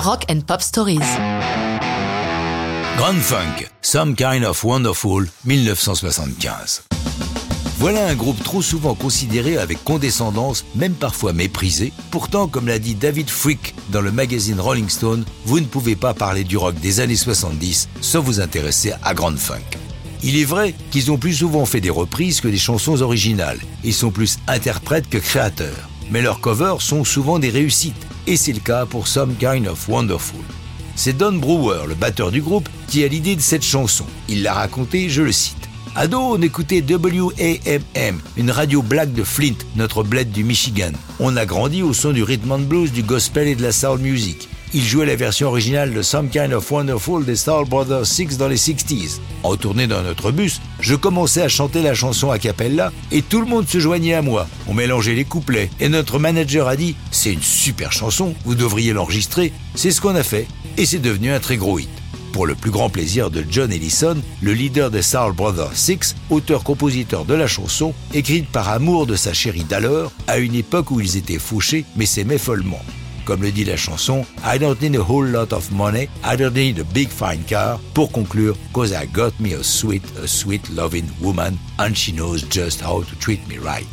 Rock and Pop Stories. Grand Funk, Some Kind of Wonderful, 1975. Voilà un groupe trop souvent considéré avec condescendance, même parfois méprisé. Pourtant, comme l'a dit David Frick dans le magazine Rolling Stone, vous ne pouvez pas parler du rock des années 70 sans vous intéresser à Grand Funk. Il est vrai qu'ils ont plus souvent fait des reprises que des chansons originales. Ils sont plus interprètes que créateurs. Mais leurs covers sont souvent des réussites. Et c'est le cas pour Some Kind of Wonderful. C'est Don Brewer, le batteur du groupe, qui a l'idée de cette chanson. Il l'a racontée, je le cite. Ado, on écoutait WAMM, une radio black de Flint, notre bled du Michigan. On a grandi au son du rhythm and blues, du gospel et de la soul music. Il jouait la version originale de Some Kind of Wonderful des Star Brothers 6 dans les 60s. En tournée dans notre bus, je commençais à chanter la chanson a cappella et tout le monde se joignait à moi. On mélangeait les couplets et notre manager a dit C'est une super chanson, vous devriez l'enregistrer. C'est ce qu'on a fait et c'est devenu un très gros hit pour le plus grand plaisir de John Ellison, le leader des Soul Brothers Six, auteur-compositeur de la chanson, écrite par amour de sa chérie d'alors, à une époque où ils étaient fauchés mais s'aimaient follement. Comme le dit la chanson, I don't need a whole lot of money, I don't need a big fine car, pour conclure, cause I got me a sweet, a sweet loving woman, and she knows just how to treat me right.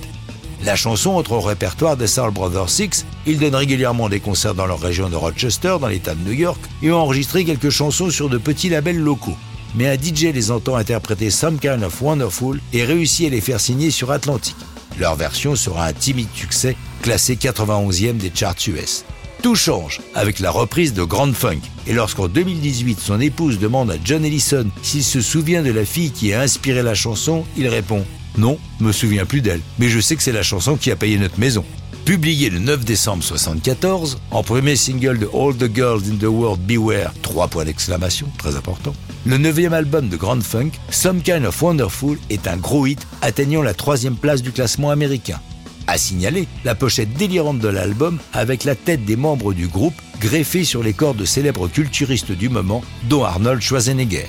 La chanson entre au répertoire des Soul Brothers Six. Ils donnent régulièrement des concerts dans leur région de Rochester, dans l'État de New York, et ont enregistré quelques chansons sur de petits labels locaux. Mais un DJ les entend interpréter Some Kind of Wonderful et réussit à les faire signer sur Atlantic. Leur version sera un timide succès, classé 91e des charts US. Tout change avec la reprise de Grand Funk. Et lorsqu'en 2018, son épouse demande à John Ellison s'il se souvient de la fille qui a inspiré la chanson, il répond non, me souviens plus d'elle, mais je sais que c'est la chanson qui a payé notre maison. Publié le 9 décembre 1974, en premier single de All the Girls in the World Beware, 3 points d'exclamation, très important, le neuvième album de Grand Funk, Some Kind of Wonderful, est un gros hit atteignant la troisième place du classement américain. À signaler la pochette délirante de l'album avec la tête des membres du groupe greffée sur les corps de célèbres culturistes du moment, dont Arnold Schwarzenegger.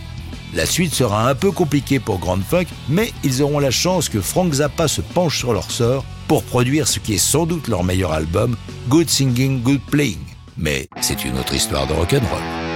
La suite sera un peu compliquée pour Grand Funk, mais ils auront la chance que Frank Zappa se penche sur leur sort pour produire ce qui est sans doute leur meilleur album, Good Singing, Good Playing. Mais c'est une autre histoire de rock'n'roll.